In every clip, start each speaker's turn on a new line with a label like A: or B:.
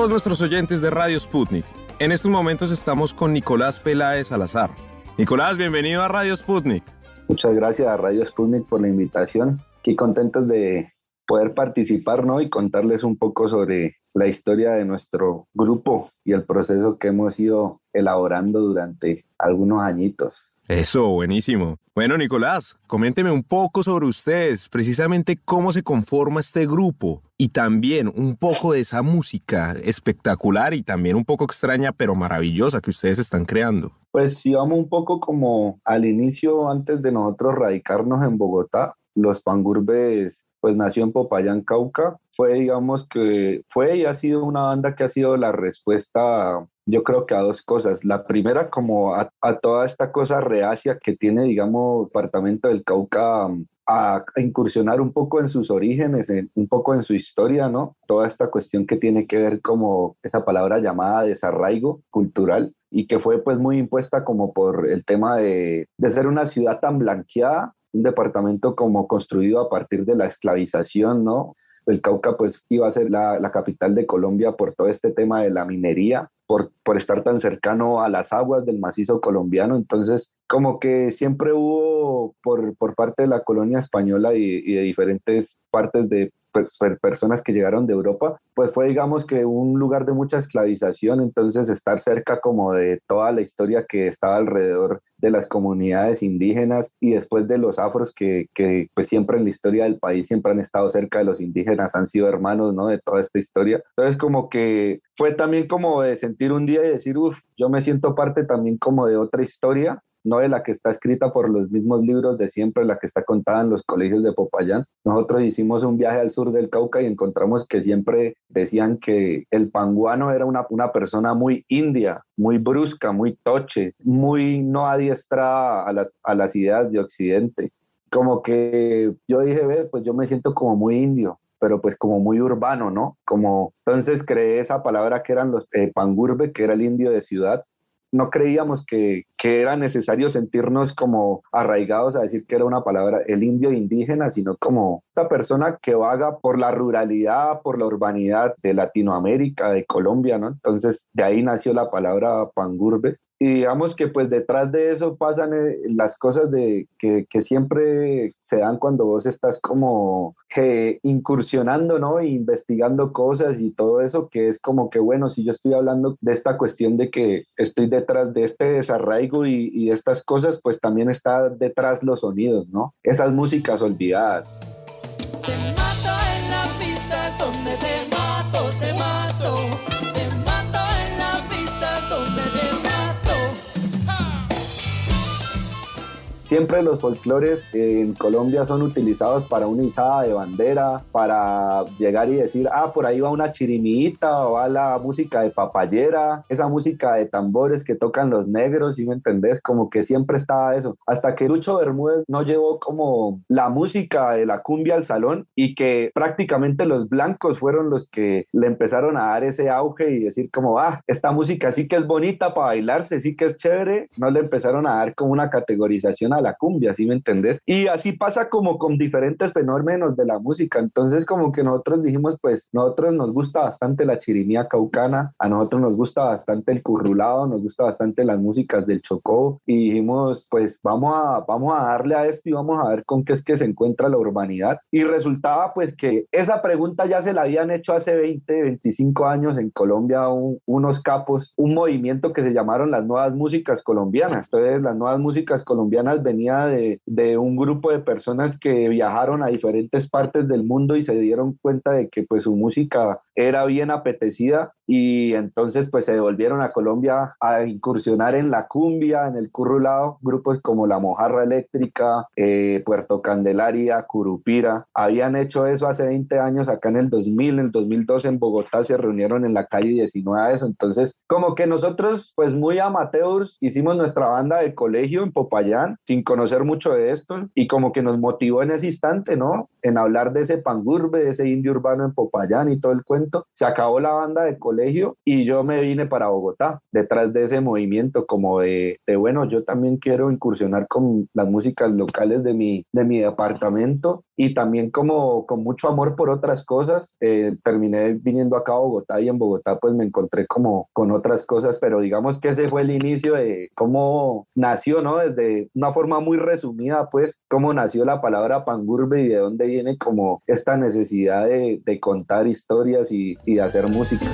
A: Todos nuestros oyentes de Radio Sputnik. En estos momentos estamos con Nicolás Peláez Salazar. Nicolás, bienvenido a Radio Sputnik.
B: Muchas gracias a Radio Sputnik por la invitación. Aquí contentos de poder participar ¿no? y contarles un poco sobre la historia de nuestro grupo y el proceso que hemos ido elaborando durante algunos añitos.
A: Eso, buenísimo. Bueno, Nicolás, coménteme un poco sobre ustedes, precisamente cómo se conforma este grupo y también un poco de esa música espectacular y también un poco extraña pero maravillosa que ustedes están creando.
B: Pues si vamos un poco como al inicio, antes de nosotros radicarnos en Bogotá, los Pangurbes pues nació en Popayán, Cauca. Fue, digamos que fue y ha sido una banda que ha sido la respuesta, yo creo que a dos cosas. La primera, como a, toda esta cosa reacia que tiene, digamos, departamento del Cauca a, incursionar un poco en sus orígenes, un poco en su historia, ¿no? Toda esta cuestión que tiene que ver como esa palabra llamada desarraigo cultural y que fue pues muy impuesta como por el tema de, de ser una ciudad tan blanqueada un departamento como construido a partir de la esclavización, ¿no? El Cauca pues iba a ser la, capital de Colombia por todo este tema de la minería, por, estar tan cercano a las aguas del macizo colombiano. Entonces, como que siempre hubo por, parte de la colonia española y de diferentes partes de personas que llegaron de Europa, pues fue digamos que un lugar de mucha esclavización, entonces estar cerca como de toda la historia que estaba alrededor de las comunidades indígenas y después de los afros que, que pues siempre en la historia del país siempre han estado cerca de los indígenas, han sido hermanos, ¿no? De toda esta historia. Entonces como que fue también como de sentir un día y decir, uff, yo me siento parte también como de otra historia no de la que está escrita por los mismos libros de siempre, la que está contada en los colegios de Popayán. Nosotros hicimos un viaje al sur del Cauca y encontramos que siempre decían que el panguano era una, una persona muy india, muy brusca, muy toche, muy no adiestrada a las, a las ideas de Occidente. Como que yo dije, ve, pues yo me siento como muy indio, pero pues como muy urbano, ¿no? Como entonces creé esa palabra que eran los eh, pangurbe, que era el indio de ciudad, no creíamos que, era necesario sentirnos como arraigados a decir que era una palabra el indio indígena, sino como esta persona que vaga por la ruralidad, por la urbanidad de Latinoamérica, de Colombia, ¿no? Entonces de ahí nació la palabra pangurbe y digamos que pues detrás de eso pasan eh, las cosas de que, que siempre se dan cuando vos estás como que incursionando, ¿no? investigando cosas y todo eso, que es como que, bueno, si yo estoy hablando de esta cuestión de que estoy detrás de este desarraigo y, y estas cosas, pues también está detrás los sonidos, ¿no? Esas músicas olvidadas. Siempre los folclores en Colombia son utilizados para una izada de bandera, para llegar y decir, ah, por ahí va una chirimita o va la música de papayera, esa música de tambores que tocan los negros, ¿sí me entendés? Como que siempre estaba eso. Hasta que Lucho Bermúdez no llevó como la música de la cumbia al salón y que prácticamente los blancos fueron los que le empezaron a dar ese auge y decir como, ah, esta música sí que es bonita para bailarse, sí que es chévere, no le empezaron a dar como una categorización a la cumbia, ¿sí me entendés? Y así pasa como con diferentes fenómenos de la música. Entonces como que nosotros dijimos, pues nosotros nos gusta bastante la chirimía caucana, a nosotros nos gusta bastante el currulado, nos gusta bastante las músicas del Chocó y dijimos, pues vamos a, vamos a darle a esto y vamos a ver con qué es que se encuentra la urbanidad. Y resultaba pues que esa pregunta ya se la habían hecho hace 20, 25 años en Colombia unos capos, un movimiento que se llamaron las nuevas músicas colombianas. Entonces las nuevas músicas colombianas venía de, de, un grupo de personas que viajaron a diferentes partes del mundo y se dieron cuenta de que pues su música era bien apetecida y entonces pues se devolvieron a Colombia a incursionar en la cumbia, en el currulado, grupos como La Mojarra Eléctrica, eh, Puerto Candelaria, Curupira, habían hecho eso hace 20 años acá en el 2000, en el 2012 en Bogotá se reunieron en la calle 19 a eso, entonces como que nosotros pues muy amateurs hicimos nuestra banda de colegio en Popayán sin conocer mucho de esto y como que nos motivó en ese instante, ¿no? En hablar de ese pangurbe, de ese indio urbano en Popayán y todo el cuento, se acabó la banda de colegio y yo me vine para Bogotá, detrás de ese movimiento como de, de, bueno, yo también quiero incursionar con las músicas locales de mi, de mi departamento y también como con mucho amor por otras cosas, eh, terminé viniendo acá a Bogotá y en Bogotá pues me encontré como con otras cosas, pero digamos que ese fue el inicio de cómo nació, ¿no? Desde una forma muy resumida pues cómo nació la palabra pangurbe y de dónde viene como esta necesidad de, de contar historias y, y de hacer música.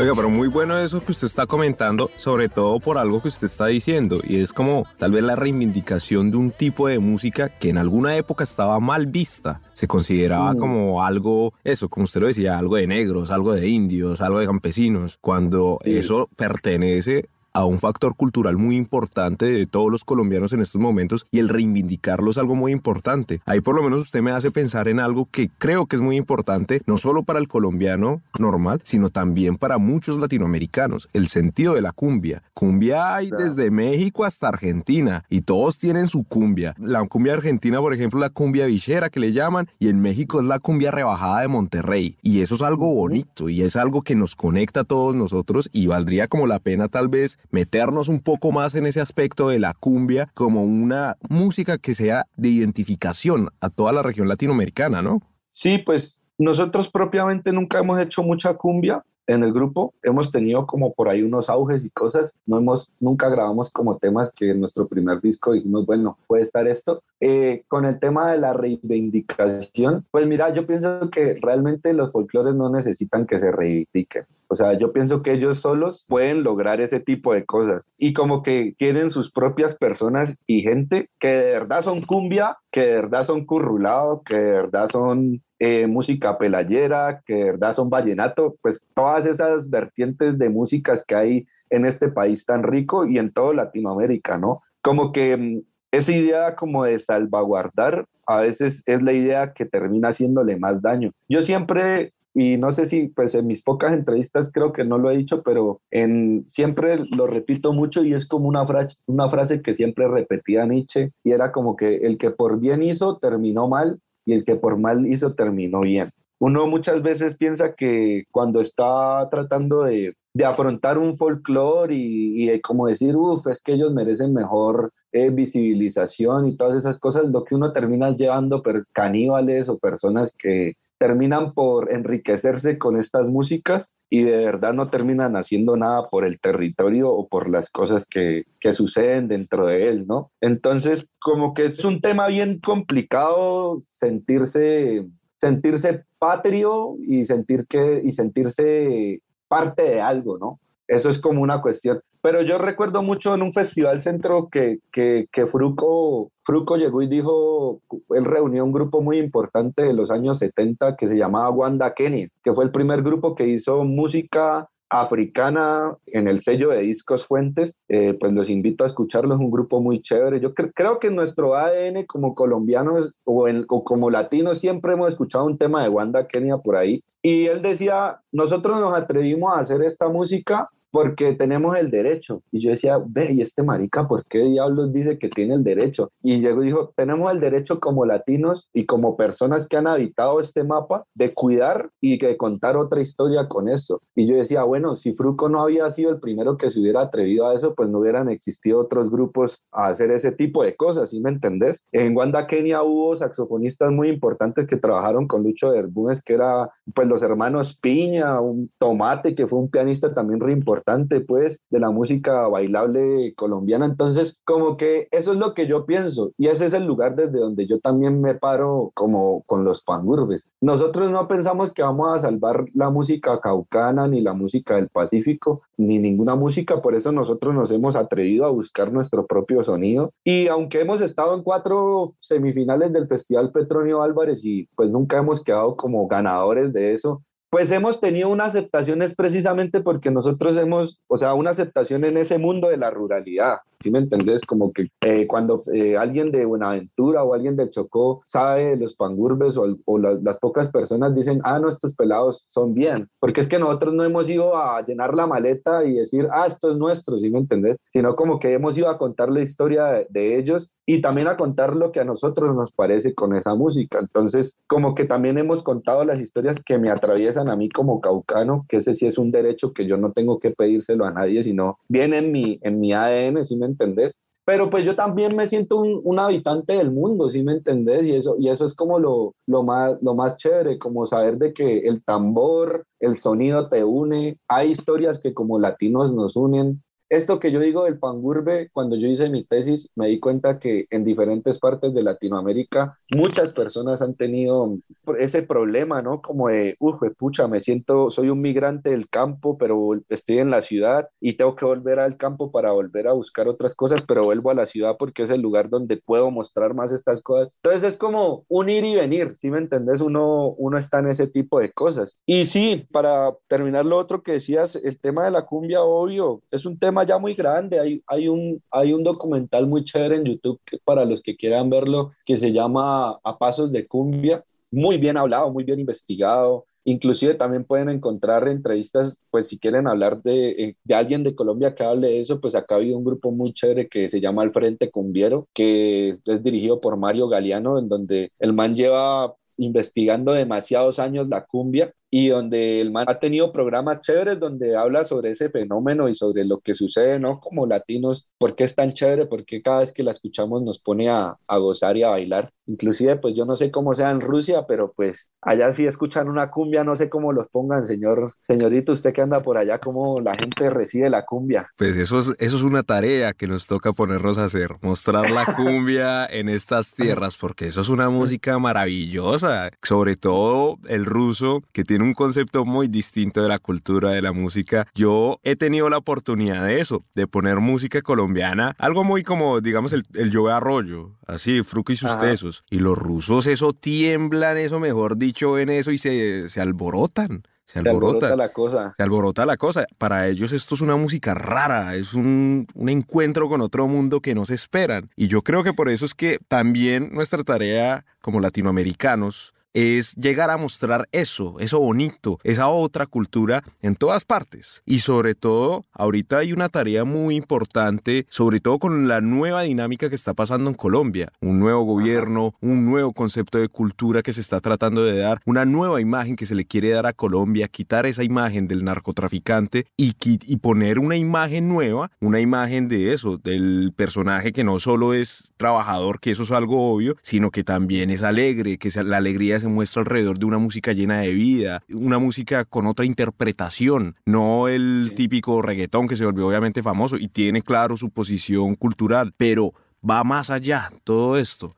A: Oiga, pero muy bueno eso que usted está comentando, sobre todo por algo que usted está diciendo, y es como tal vez la reivindicación de un tipo de música que en alguna época estaba mal vista. Se consideraba mm. como algo, eso, como usted lo decía, algo de negros, algo de indios, algo de campesinos, cuando eso pertenece a un factor cultural muy importante de todos los colombianos en estos momentos y el reivindicarlo es algo muy importante. Ahí por lo menos usted me hace pensar en algo que creo que es muy importante, no solo para el colombiano normal, sino también para muchos latinoamericanos, el sentido de la cumbia. Cumbia hay desde México hasta Argentina y todos tienen su cumbia. La cumbia argentina, por ejemplo, la cumbia villera que le llaman y en México es la cumbia rebajada de Monterrey. Y eso es algo bonito y es algo que nos conecta a todos nosotros y valdría como la pena tal vez meternos un poco más en ese aspecto de la cumbia como una música que sea de identificación a toda la región latinoamericana, ¿no?
B: Sí, pues nosotros propiamente nunca hemos hecho mucha cumbia, en el grupo hemos tenido como por ahí unos auges y cosas. No hemos, nunca grabamos como temas que en nuestro primer disco dijimos, bueno, puede estar esto. Eh, con el tema de la reivindicación, pues mira, yo pienso que realmente los folclores no necesitan que se reivindiquen. O sea, yo pienso que ellos solos pueden lograr ese tipo de cosas y como que tienen sus propias personas y gente que de verdad son cumbia, que de verdad son currulado, que de verdad son eh, música pelayera, que de verdad son vallenato, pues todas esas vertientes de músicas que hay en este país tan rico y en todo Latinoamérica, ¿no? Como que mm, esa idea como de salvaguardar a veces es la idea que termina haciéndole más daño. Yo siempre y no sé si pues en mis pocas entrevistas creo que no lo he dicho, pero en, siempre lo repito mucho y es como una, frase, una frase que siempre repetía Nietzsche y era como que el que por bien hizo terminó mal y el que por mal hizo terminó bien. Uno muchas veces piensa que cuando está tratando de, de afrontar un folclore y, y, como decir, uff, es que ellos merecen mejor eh, visibilización y todas esas cosas, lo que uno termina llevando per caníbales o personas que, terminan por enriquecerse con estas músicas y de verdad no terminan haciendo nada por el territorio o por las cosas que, que suceden dentro de él, ¿no? Entonces, como que es un tema bien complicado sentirse, sentirse patrio y, sentir que, y sentirse parte de algo, ¿no? Eso es como una cuestión. Pero yo recuerdo mucho en un festival centro que, que, que Fruco, Fruco llegó y dijo, él reunió un grupo muy importante de los años 70 que se llamaba Wanda Kenia, que fue el primer grupo que hizo música africana en el sello de Discos Fuentes, eh, pues los invito a escucharlo, es un grupo muy chévere. Yo creo que en nuestro ADN como colombianos o, o, como latinos siempre hemos escuchado un tema de Wanda Kenia por ahí. Y él decía, nosotros nos atrevimos a hacer esta música porque tenemos el derecho. Y yo decía, ve, ¿y este marica por qué diablos dice que tiene el derecho? Y llegó dijo, tenemos el derecho como latinos y como personas que han habitado este mapa de cuidar y de contar otra historia con eso. Y yo decía, bueno, si Fruco no había sido el primero que se hubiera atrevido a eso, pues no hubieran existido otros grupos a hacer ese tipo de cosas, ¿sí me entendés? En Wanda, Kenia hubo saxofonistas muy importantes que trabajaron con Lucho Bermúdez, que era pues los hermanos Piña, un Tomate, que fue un pianista también re importante importante, pues, de la música bailable colombiana. Entonces, como que eso es lo que yo pienso y ese es el lugar desde donde yo también me paro como con los pangurbes. Nosotros no pensamos que vamos a salvar la música caucana ni la música del Pacífico, ni ninguna música, por eso nosotros nos hemos atrevido a buscar nuestro propio sonido. Y aunque hemos estado en cuatro semifinales del Festival Petronio Álvarez y pues nunca hemos quedado como ganadores de eso, pues hemos tenido una aceptación es precisamente porque nosotros hemos, o sea, una aceptación en ese mundo de la ruralidad, ¿sí me entendés? Como que eh, cuando eh, alguien de Buenaventura o alguien de Chocó sabe de los pangurbes o, las pocas personas dicen, ah, no, estos pelados son bien, porque es que nosotros no hemos ido a llenar la maleta y decir, ah, esto es nuestro, ¿sí me entendés? Sino como que hemos ido a contar la historia de ellos y también a contar lo que a nosotros nos parece con esa música. Entonces, como que también hemos contado las historias que me atraviesan a mí como caucano, que ese sí es un derecho que yo no tengo que pedírselo a nadie, sino viene en mi, en mi ADN, ¿sí me entendés? Pero pues yo también me siento un, un habitante del mundo, ¿sí me entendés? Y eso, y eso es como lo, lo, más, lo más chévere, como saber de que el tambor, el sonido te une, hay historias que como latinos nos unen, esto que yo digo del pangurbe, cuando yo hice mi tesis, me di cuenta que en diferentes partes de Latinoamérica muchas personas han tenido ese problema, ¿no? Como de, uff, pucha, me siento, soy un migrante del campo, pero estoy en la ciudad y tengo que volver al campo para volver a buscar otras cosas, pero vuelvo a la ciudad porque es el lugar donde puedo mostrar más estas cosas. Entonces es como un ir y venir, ¿sí me entendés? Uno, uno está en ese tipo de cosas. Y sí, para terminar lo otro que decías, el tema de la cumbia, obvio, es un tema ya muy grande. Hay, hay, un, hay un documental muy chévere en YouTube para los que quieran verlo que se llama A Pasos de Cumbia. Muy bien hablado, muy bien investigado. Inclusive también pueden encontrar entrevistas, pues si quieren hablar de, eh, de, alguien de Colombia que hable de eso, pues acá ha habido un grupo muy chévere que se llama El Frente Cumbiero, que es dirigido por Mario Galeano, en donde el man lleva investigando demasiados años la cumbia y donde el man ha tenido programas chéveres donde habla sobre ese fenómeno y sobre lo que sucede, ¿no? Como latinos, ¿por qué es tan chévere? Porque cada vez que la escuchamos nos pone a, a, gozar y a bailar. Inclusive, pues yo no sé cómo sea en Rusia, pero pues allá sí escuchan una cumbia, no sé cómo los pongan, señor, señorito, usted que anda por allá, cómo la gente recibe la cumbia.
A: Pues eso es, eso es una tarea que nos toca ponernos a hacer, mostrar la cumbia en estas tierras, porque eso es una música maravillosa, sobre todo el ruso que tiene un concepto muy distinto de la cultura de la música. Yo he tenido la oportunidad de eso, de poner música colombiana, algo muy como, digamos, el, el Arroyo, así, Fruco y sus tesos. Y los rusos eso tiemblan, eso mejor dicho, en eso y se, se alborotan. Se alborota,
B: la cosa.
A: Se alborota la cosa. Para ellos esto es una música rara, es un, un, encuentro con otro mundo que no se esperan. Y yo creo que por eso es que también nuestra tarea como latinoamericanos es llegar a mostrar eso, eso bonito, esa otra cultura en todas partes. Y sobre todo, ahorita hay una tarea muy importante, sobre todo con la nueva dinámica que está pasando en Colombia. Un nuevo gobierno, un nuevo concepto de cultura que se está tratando de dar, una nueva imagen que se le quiere dar a Colombia, quitar esa imagen del narcotraficante y, y poner una imagen nueva, una imagen de eso, del personaje que no solo es trabajador, que eso es algo obvio, sino que también es alegre, que la alegría se muestra alrededor de una música llena de vida, una música con otra interpretación, no el típico reggaetón que se volvió obviamente famoso y tiene claro su posición cultural, pero va más allá todo esto.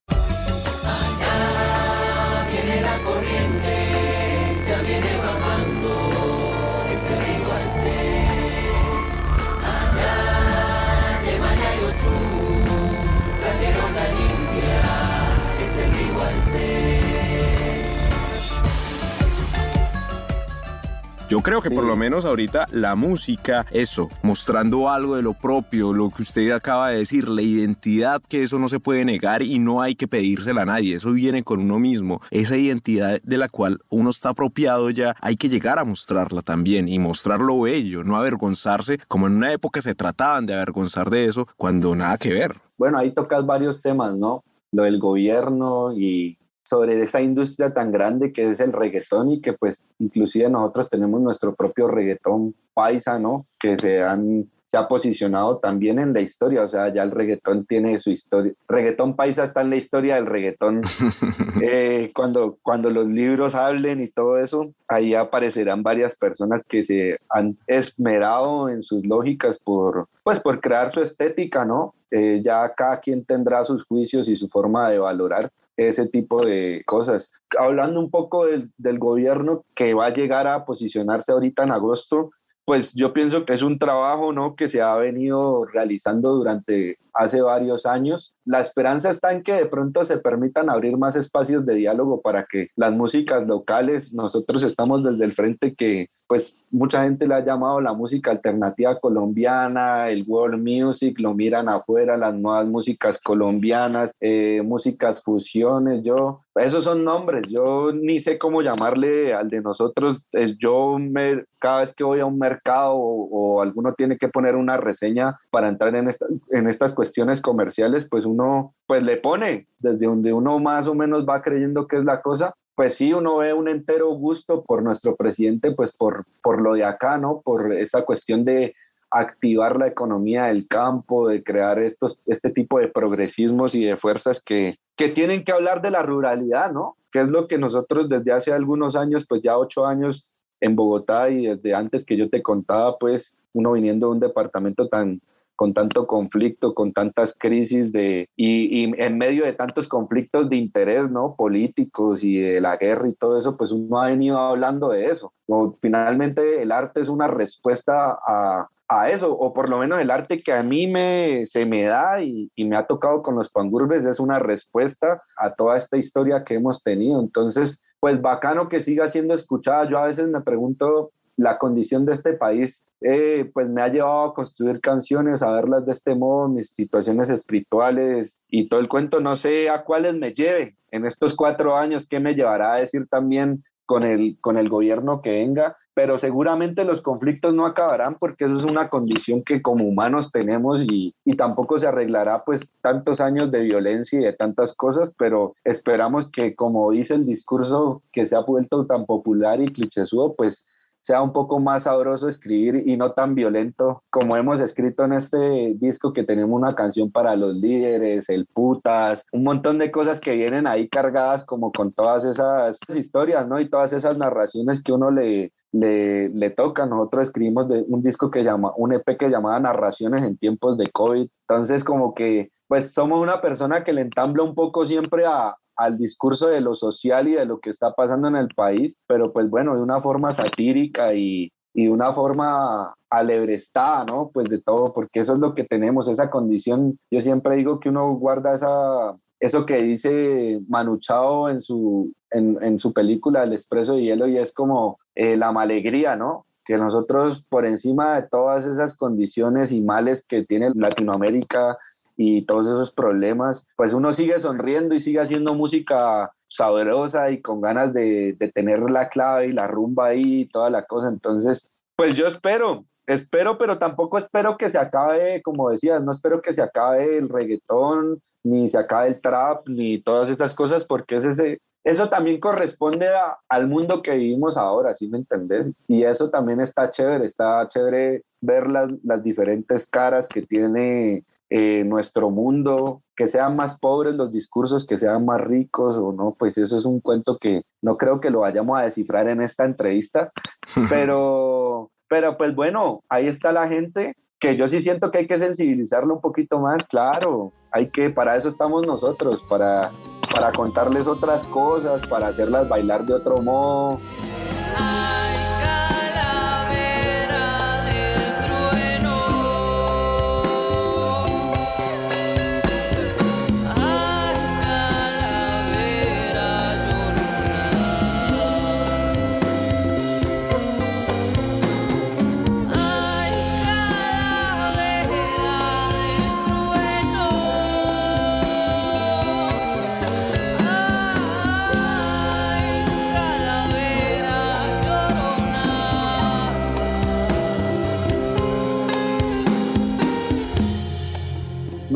A: Yo creo que por lo menos ahorita la música, eso, mostrando algo de lo propio, lo que usted acaba de decir, la identidad, que eso no se puede negar y no hay que pedírsela a nadie, eso viene con uno mismo. Esa identidad de la cual uno está apropiado ya, hay que llegar a mostrarla también y mostrarlo bello, no avergonzarse, como en una época se trataban de avergonzar de eso, cuando nada que ver.
B: Bueno, ahí tocas varios temas, ¿no? Lo del gobierno y sobre esa industria tan grande que es el reggaetón y que pues inclusive nosotros tenemos nuestro propio reggaetón paisa, ¿no? Que se han se ha posicionado también en la historia, o sea, ya el reggaetón tiene su historia, reggaetón paisa está en la historia del reggaetón, eh, cuando, cuando los libros hablen y todo eso, ahí aparecerán varias personas que se han esmerado en sus lógicas por, pues, por crear su estética, ¿no? Eh, ya cada quien tendrá sus juicios y su forma de valorar ese tipo de cosas. Hablando un poco del, gobierno que va a llegar a posicionarse ahorita en agosto, pues yo pienso que es un trabajo ¿no? que se ha venido realizando durante hace varios años. La esperanza está en que de pronto se permitan abrir más espacios de diálogo para que las músicas locales, nosotros estamos desde el frente que pues mucha gente le ha llamado la música alternativa colombiana, el world music, lo miran afuera, las nuevas músicas colombianas, eh, músicas fusiones, yo, esos son nombres, yo ni sé cómo llamarle al de nosotros, es yo me, cada vez que voy a un mercado o, alguno tiene que poner una reseña para entrar en, en estas cuestiones comerciales, pues uno pues le pone desde donde uno más o menos va creyendo que es la cosa, pues sí, uno ve un entero gusto por nuestro presidente, pues por, por lo de acá, ¿no? Por esa cuestión de activar la economía del campo, de crear estos, este tipo de progresismos y de fuerzas que, que tienen que hablar de la ruralidad, ¿no? Que es lo que nosotros desde hace algunos años, pues ya ocho años en Bogotá y desde antes que yo te contaba, pues uno viniendo de un departamento tan con tanto conflicto, con tantas crisis de, y, y, en medio de tantos conflictos de interés, ¿no? Políticos y de la guerra y todo eso, pues uno ha venido hablando de eso. O, finalmente el arte es una respuesta a, a eso, o por lo menos el arte que a mí me, se me da y, y, me ha tocado con los pangurbes es una respuesta a toda esta historia que hemos tenido. Entonces, pues bacano que siga siendo escuchada. Yo a veces me pregunto la condición de este país eh, pues me ha llevado a construir canciones, a verlas de este modo, mis situaciones espirituales y todo el cuento, no sé a cuáles me lleve en estos cuatro años, qué me llevará a decir también con el, con el gobierno que venga, pero seguramente los conflictos no acabarán porque eso es una condición que como humanos tenemos y, y, tampoco se arreglará pues tantos años de violencia y de tantas cosas, pero esperamos que como dice el discurso que se ha vuelto tan popular y clichésudo, pues sea un poco más sabroso escribir y no tan violento como hemos escrito en este disco que tenemos una canción para los líderes, el putas, un montón de cosas que vienen ahí cargadas como con todas esas historias, ¿no? Y todas esas narraciones que uno le, le, le toca. Nosotros escribimos de un disco que llama, un EP que llamaba Narraciones en tiempos de COVID. Entonces como que pues somos una persona que le entambla un poco siempre a, al discurso de lo social y de lo que está pasando en el país, pero pues bueno, de una forma satírica y, y de una forma alebrestada, ¿no? Pues de todo, porque eso es lo que tenemos, esa condición. Yo siempre digo que uno guarda esa, eso que dice Manu Chao en su, en su película El Expreso de Hielo y es como eh, la malegría, ¿no? Que nosotros por encima de todas esas condiciones y males que tiene Latinoamérica, y todos esos problemas, pues uno sigue sonriendo y sigue haciendo música sabrosa y con ganas de, de tener la clave y la rumba ahí y toda la cosa. Entonces, pues yo espero, espero, pero tampoco espero que se acabe, como decías, no espero que se acabe el reggaetón, ni se acabe el trap, ni todas estas cosas, porque es ese, eso también corresponde al mundo que vivimos ahora, ¿sí me entendés? Y eso también está chévere, está chévere ver las, las diferentes caras que tiene eh, nuestro mundo, que sean más pobres los discursos, que sean más ricos o no, pues eso es un cuento que no creo que lo vayamos a descifrar en esta entrevista, pero, pero pues bueno, ahí está la gente que yo sí siento que hay que sensibilizarlo un poquito más, claro, hay que, para eso estamos nosotros, para, para contarles otras cosas, para hacerlas bailar de otro modo.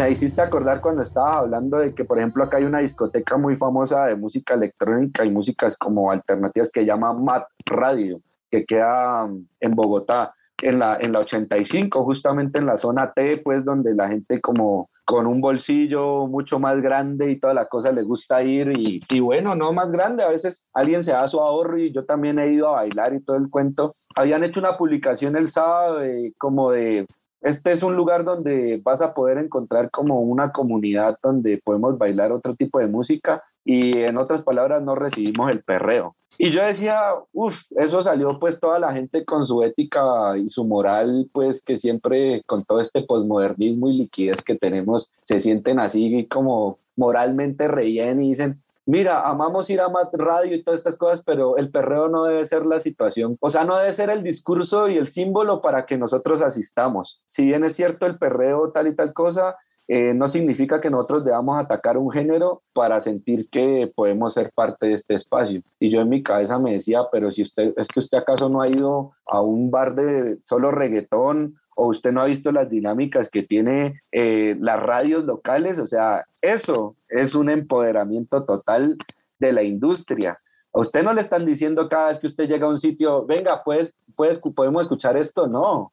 B: Me hiciste acordar cuando estaba hablando de que, por ejemplo, acá hay una discoteca muy famosa de música electrónica y músicas como alternativas que llama Mat Radio, que queda mm, en Bogotá. en la, en la 85, justamente en la zona T, pues donde la gente como con un bolsillo mucho más grande y toda la cosa le gusta ir y, bueno, no más grande, a veces alguien se da su ahorro y yo también he ido a bailar y todo el cuento. Habían hecho una publicación el sábado como de, este es un lugar donde vas a poder encontrar como una comunidad donde podemos bailar otro tipo de música y en otras palabras no recibimos el perreo. Y yo decía, uff, eso salió pues toda la gente con su ética y su moral, pues que siempre con todo este posmodernismo y liquidez que tenemos, se sienten así como moralmente reíen y dicen, mira, amamos ir a más radio y todas estas cosas, pero el perreo no debe ser la situación, o sea, no debe ser el discurso y el símbolo para que nosotros asistamos. Si bien es cierto el perreo tal y tal cosa, eh, no significa que nosotros debamos atacar un género para sentir que podemos ser parte de este espacio. Y yo en mi cabeza me decía, pero si usted, es que usted acaso no ha ido a un bar de solo reggaetón o usted no ha visto las dinámicas que tiene eh, las radios locales, o sea, eso es un empoderamiento total de la industria. A usted no le están diciendo cada vez que usted llega a un sitio, venga, pues, pues podemos escuchar esto, no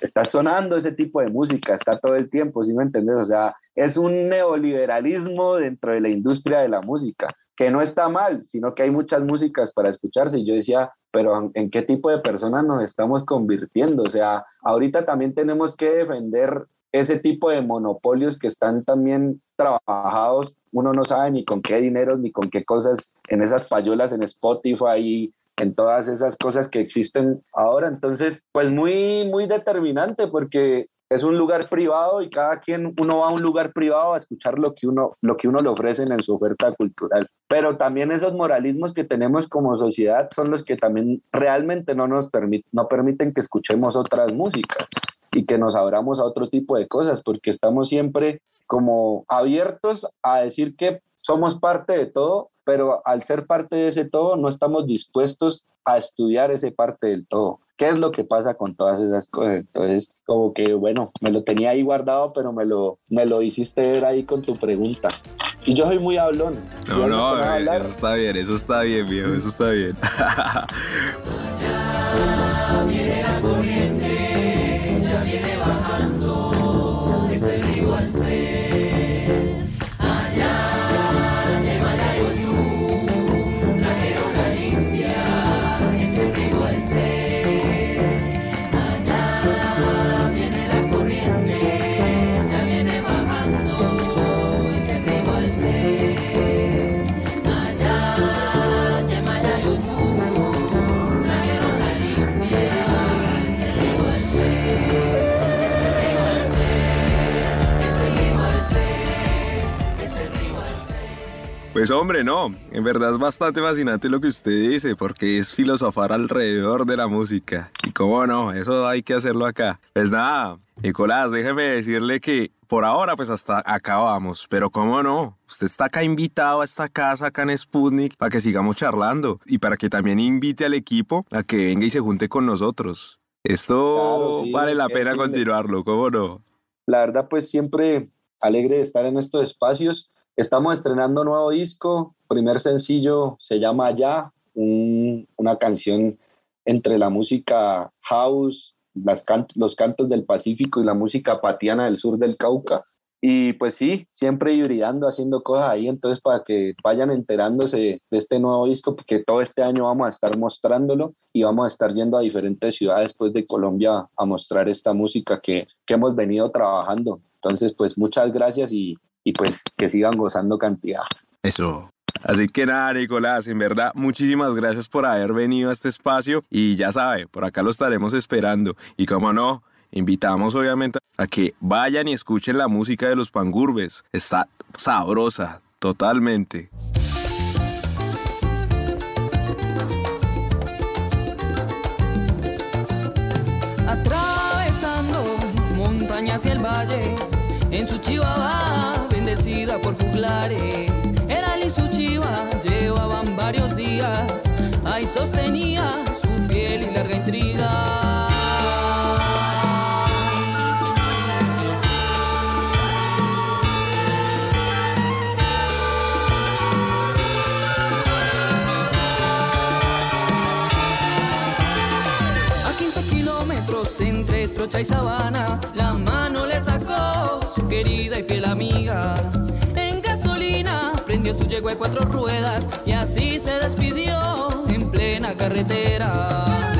B: está sonando ese tipo de música, está todo el tiempo, ¿sí me entiendes? O sea, es un neoliberalismo dentro de la industria de la música, que no está mal, sino que hay muchas músicas para escucharse. Y yo decía, pero ¿en qué tipo de personas nos estamos convirtiendo? O sea, ahorita también tenemos que defender ese tipo de monopolios que están también trabajados, uno no sabe ni con qué dinero ni con qué cosas en esas payolas en Spotify en todas esas cosas que existen ahora. Entonces, pues muy, muy determinante porque es un lugar privado y cada quien, uno va a un lugar privado a escuchar lo que uno, lo que uno le ofrecen en su oferta cultural. Pero también esos moralismos que tenemos como sociedad son los que también realmente no nos permiten, que escuchemos otras músicas y que nos abramos a otro tipo de cosas, porque estamos siempre como abiertos a decir que somos parte de todo, pero al ser parte de ese todo no estamos dispuestos a estudiar ese parte del todo. ¿Qué es lo que pasa con todas esas cosas? Entonces, como que, bueno, me lo tenía ahí guardado, pero me lo, me lo hiciste ver ahí con tu pregunta. Y yo soy muy hablón.
A: No, no, eso está bien, eso está bien, viejo, eso está bien. Hombre, no, en verdad es bastante fascinante lo que usted dice, porque es filosofar alrededor de la música. Y cómo no, eso hay que hacerlo acá. Pues nada, Nicolás, déjeme decirle que por ahora pues hasta acá vamos, pero cómo no, usted está acá invitado a esta casa acá en Sputnik para que sigamos charlando y para que también invite al equipo a que venga y se junte con nosotros. Esto vale la pena continuarlo, ¿cómo no?
B: La verdad pues siempre alegre de estar en estos espacios Estamos estrenando nuevo disco, primer sencillo se llama Ya, una canción entre la música house, los cantos del Pacífico y la música patiana del sur del Cauca. Y pues sí, siempre hibridando, haciendo cosas ahí, entonces para que vayan enterándose de este nuevo disco, porque todo este año vamos a estar mostrándolo y vamos a estar yendo a diferentes ciudades pues, de Colombia a mostrar esta música que, que hemos venido trabajando. Entonces, pues muchas gracias y y pues que sigan gozando cantidad.
A: Eso. Así que nada, Nicolás, en verdad, muchísimas gracias por haber venido a este espacio y ya sabe, por acá lo estaremos esperando. Y como no, invitamos obviamente a que vayan y escuchen la música de los pangurbes. Está sabrosa, totalmente.
C: Atravesando montañas y el valle, en su chihuahua bendecida por juglares. Era y su chiva llevaban varios días, ahí sostenía su fiel y larga intriga. A 15 kilómetros Rocha y Sabana, la mano querida y fiel amiga. En gasolina prendió su yegua de cuatro ruedas y así se despidió en plena carretera.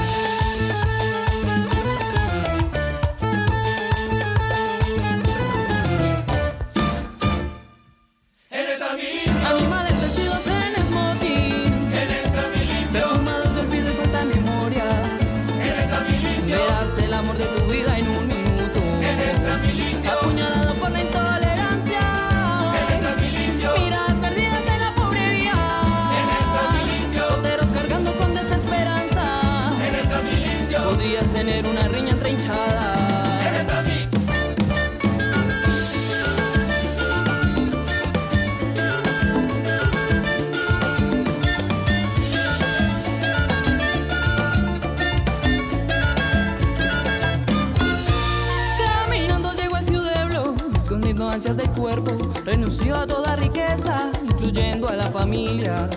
C: A la familia.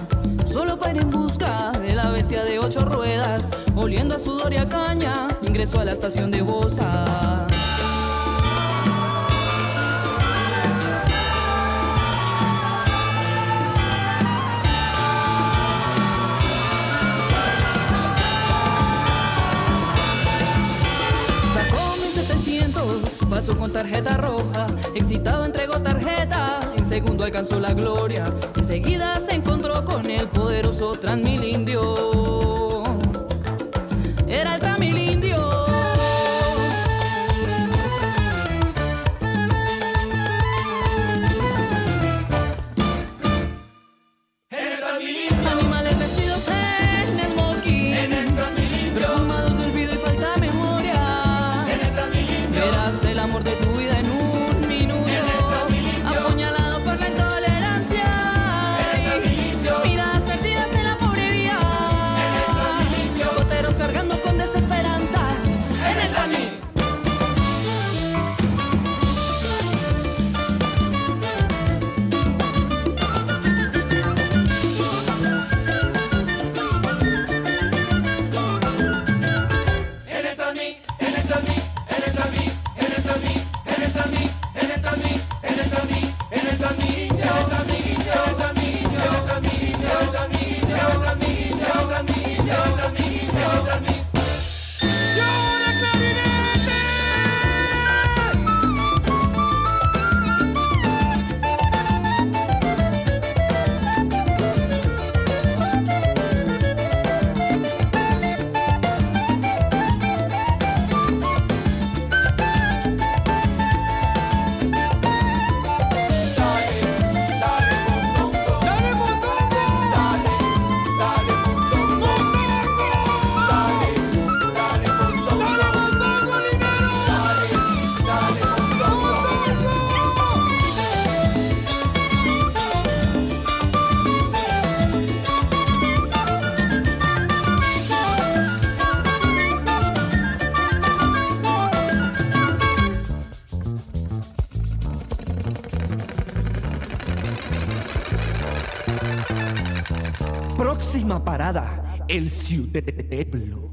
C: Solo para ir en busca de la bestia de ocho ruedas, oliendo a sudor y a caña, ingresó a la estación de Bosa. pasó con tarjeta roja, excitado entregó tarjeta, segundo alcanzó la gloria, enseguida se encontró con el poderoso Transmilindio. Era el Transmilindio.
D: El Ciudadelo.